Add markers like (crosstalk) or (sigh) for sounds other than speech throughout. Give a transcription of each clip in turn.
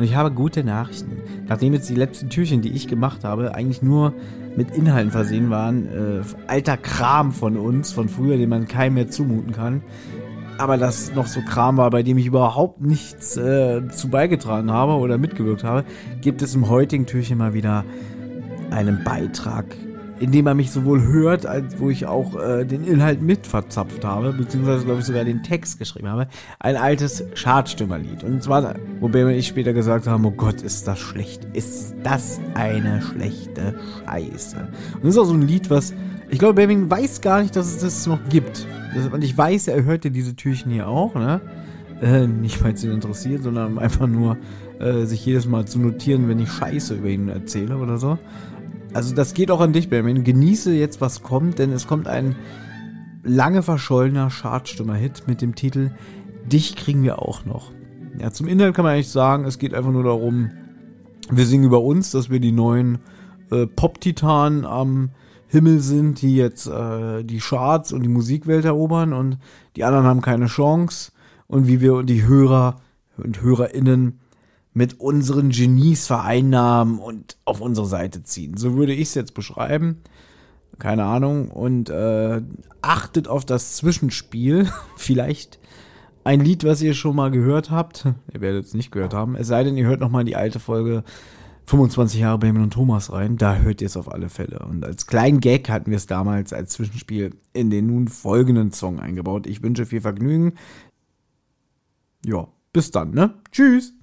Und ich habe gute Nachrichten. Nachdem jetzt die letzten Türchen, die ich gemacht habe, eigentlich nur mit Inhalten versehen waren, äh, alter Kram von uns, von früher, den man keinem mehr zumuten kann, aber das noch so Kram war, bei dem ich überhaupt nichts äh, zu beigetragen habe oder mitgewirkt habe, gibt es im heutigen Türchen mal wieder einen Beitrag indem er mich sowohl hört, als wo ich auch äh, den Inhalt mit verzapft habe, beziehungsweise glaube ich sogar den Text geschrieben habe, ein altes Schadstümmerlied. Und zwar, wo Ben und ich später gesagt haben, oh Gott, ist das schlecht, ist das eine schlechte Scheiße. Und das ist auch so ein Lied, was, ich glaube, Benjamin weiß gar nicht, dass es das noch gibt. Und ich weiß, er hört ja diese Türchen hier auch, ne? Äh, nicht, weil es ihn interessiert, sondern einfach nur äh, sich jedes Mal zu notieren, wenn ich Scheiße über ihn erzähle oder so. Also das geht auch an dich, Benjamin. Genieße jetzt, was kommt, denn es kommt ein lange verschollener Chartstimmer-Hit mit dem Titel Dich kriegen wir auch noch. Ja, zum Inhalt kann man eigentlich sagen, es geht einfach nur darum, wir singen über uns, dass wir die neuen äh, Pop-Titanen am Himmel sind, die jetzt äh, die Charts und die Musikwelt erobern und die anderen haben keine Chance und wie wir die Hörer und HörerInnen mit unseren Genies vereinnahmen und auf unsere Seite ziehen. So würde ich es jetzt beschreiben. Keine Ahnung. Und äh, achtet auf das Zwischenspiel. (laughs) Vielleicht ein Lied, was ihr schon mal gehört habt. Ihr werdet es nicht gehört haben. Es sei denn, ihr hört noch mal die alte Folge 25 Jahre Benjamin und Thomas rein. Da hört ihr es auf alle Fälle. Und als kleinen Gag hatten wir es damals als Zwischenspiel in den nun folgenden Song eingebaut. Ich wünsche viel Vergnügen. Ja, bis dann, ne? Tschüss.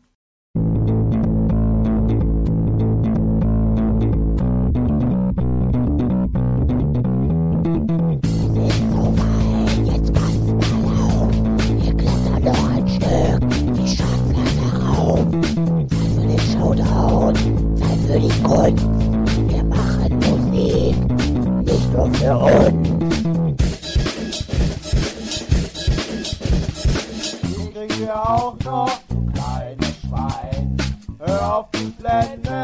Wir machen Musik, nicht nur für uns. Die kriegen wir auch noch, du kleines Schwein. Hör auf die Blenden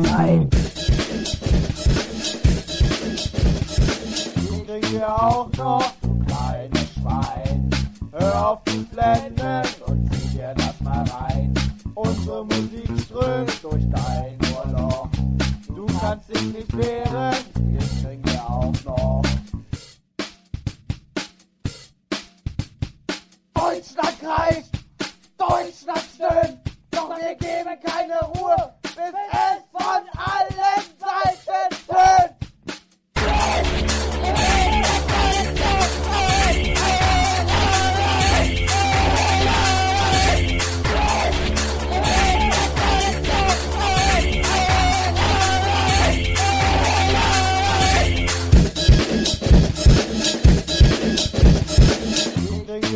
sein. Wir auch noch, kleines Schwein. Hör auf die Blenden und zieh dir das mal rein. Unsere Musik strömt durch dein Ohrloch. Du kannst dich nicht wehren, wir auch noch. Deutschland kreischt, Deutschland stöhnt, doch wir geben keine Ruhe, bis es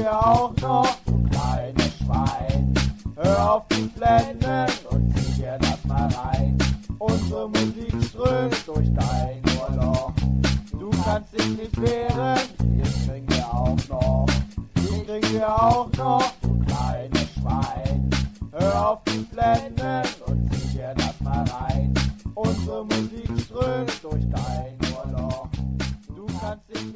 wir auch noch, du kleines Schwein. Hör auf die Blenden und zieh dir das mal rein. Unsere Musik strömt durch dein Ohrloch. Du kannst dich nicht wehren, den kriegen wir auch noch. Den kriegen wir auch noch, du kleines Schwein. Hör auf die Blenden und zieh dir das mal rein. Unsere Musik strömt durch dein Ohrloch. Du kannst dich